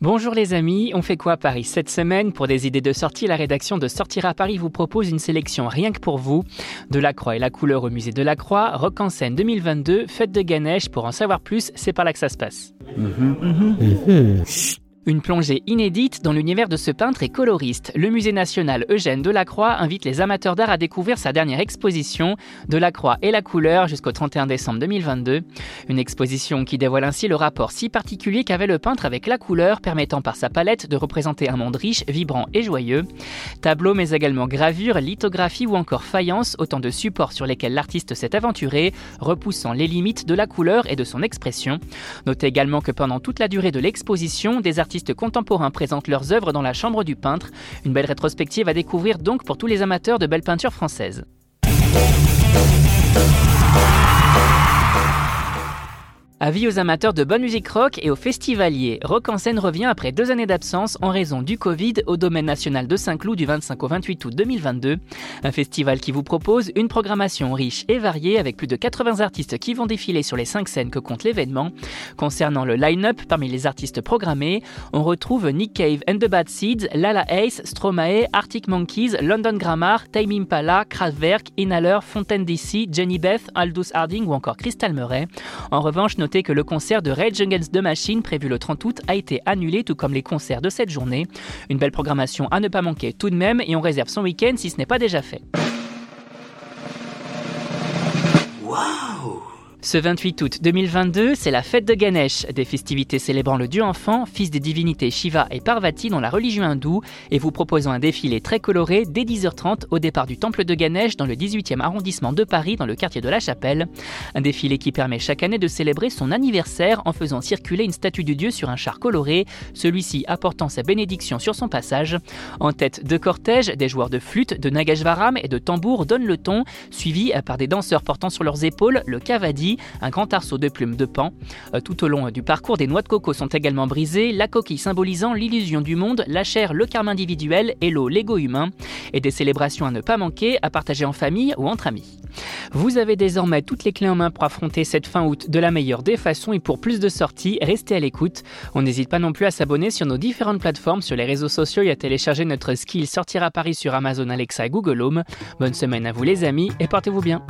Bonjour les amis, on fait quoi à Paris cette semaine Pour des idées de sortie, la rédaction de Sortir à Paris vous propose une sélection rien que pour vous. De la Croix et la couleur au musée de la Croix, Rock en scène 2022, fête de Ganesh, pour en savoir plus, c'est par là que ça se passe. Une plongée inédite dans l'univers de ce peintre et coloriste. Le musée national Eugène Delacroix invite les amateurs d'art à découvrir sa dernière exposition, Delacroix et la couleur, jusqu'au 31 décembre 2022. Une exposition qui dévoile ainsi le rapport si particulier qu'avait le peintre avec la couleur, permettant par sa palette de représenter un monde riche, vibrant et joyeux. Tableaux, mais également gravures, lithographies ou encore faïences, autant de supports sur lesquels l'artiste s'est aventuré, repoussant les limites de la couleur et de son expression. Notez également que pendant toute la durée de l'exposition, des artistes contemporains présentent leurs œuvres dans la chambre du peintre. Une belle rétrospective à découvrir donc pour tous les amateurs de belles peintures françaises. Avis aux amateurs de bonne musique rock et aux festivaliers. Rock en scène revient après deux années d'absence en raison du Covid au domaine national de Saint-Cloud du 25 au 28 août 2022. Un festival qui vous propose une programmation riche et variée avec plus de 80 artistes qui vont défiler sur les cinq scènes que compte l'événement. Concernant le line-up, parmi les artistes programmés, on retrouve Nick Cave and the Bad Seeds, Lala Ace, Stromae, Arctic Monkeys, London Grammar, Time Impala, Kraftwerk, Inhaler, Fontaine DC, Jenny Beth, Aldous Harding ou encore Crystal Murray. En revanche, Que le concert de Rage Against the Machine prévu le 30 août a été annulé, tout comme les concerts de cette journée. Une belle programmation à ne pas manquer tout de même, et on réserve son week-end si ce n'est pas déjà fait. Ce 28 août 2022, c'est la fête de Ganesh, des festivités célébrant le dieu enfant, fils des divinités Shiva et Parvati dans la religion hindoue, et vous proposons un défilé très coloré dès 10h30 au départ du temple de Ganesh dans le 18e arrondissement de Paris, dans le quartier de la Chapelle. Un défilé qui permet chaque année de célébrer son anniversaire en faisant circuler une statue du dieu sur un char coloré, celui-ci apportant sa bénédiction sur son passage. En tête de cortège, des joueurs de flûte, de nagashvaram et de tambour donnent le ton, suivis par des danseurs portant sur leurs épaules le kavadi un grand arceau de plumes de pan. Euh, tout au long du parcours, des noix de coco sont également brisées, la coquille symbolisant l'illusion du monde, la chair le karma individuel et l'eau l'ego humain, et des célébrations à ne pas manquer, à partager en famille ou entre amis. Vous avez désormais toutes les clés en main pour affronter cette fin août de la meilleure des façons et pour plus de sorties, restez à l'écoute. On n'hésite pas non plus à s'abonner sur nos différentes plateformes, sur les réseaux sociaux et à télécharger notre skill Sortir à Paris sur Amazon Alexa et Google Home. Bonne semaine à vous les amis et portez-vous bien.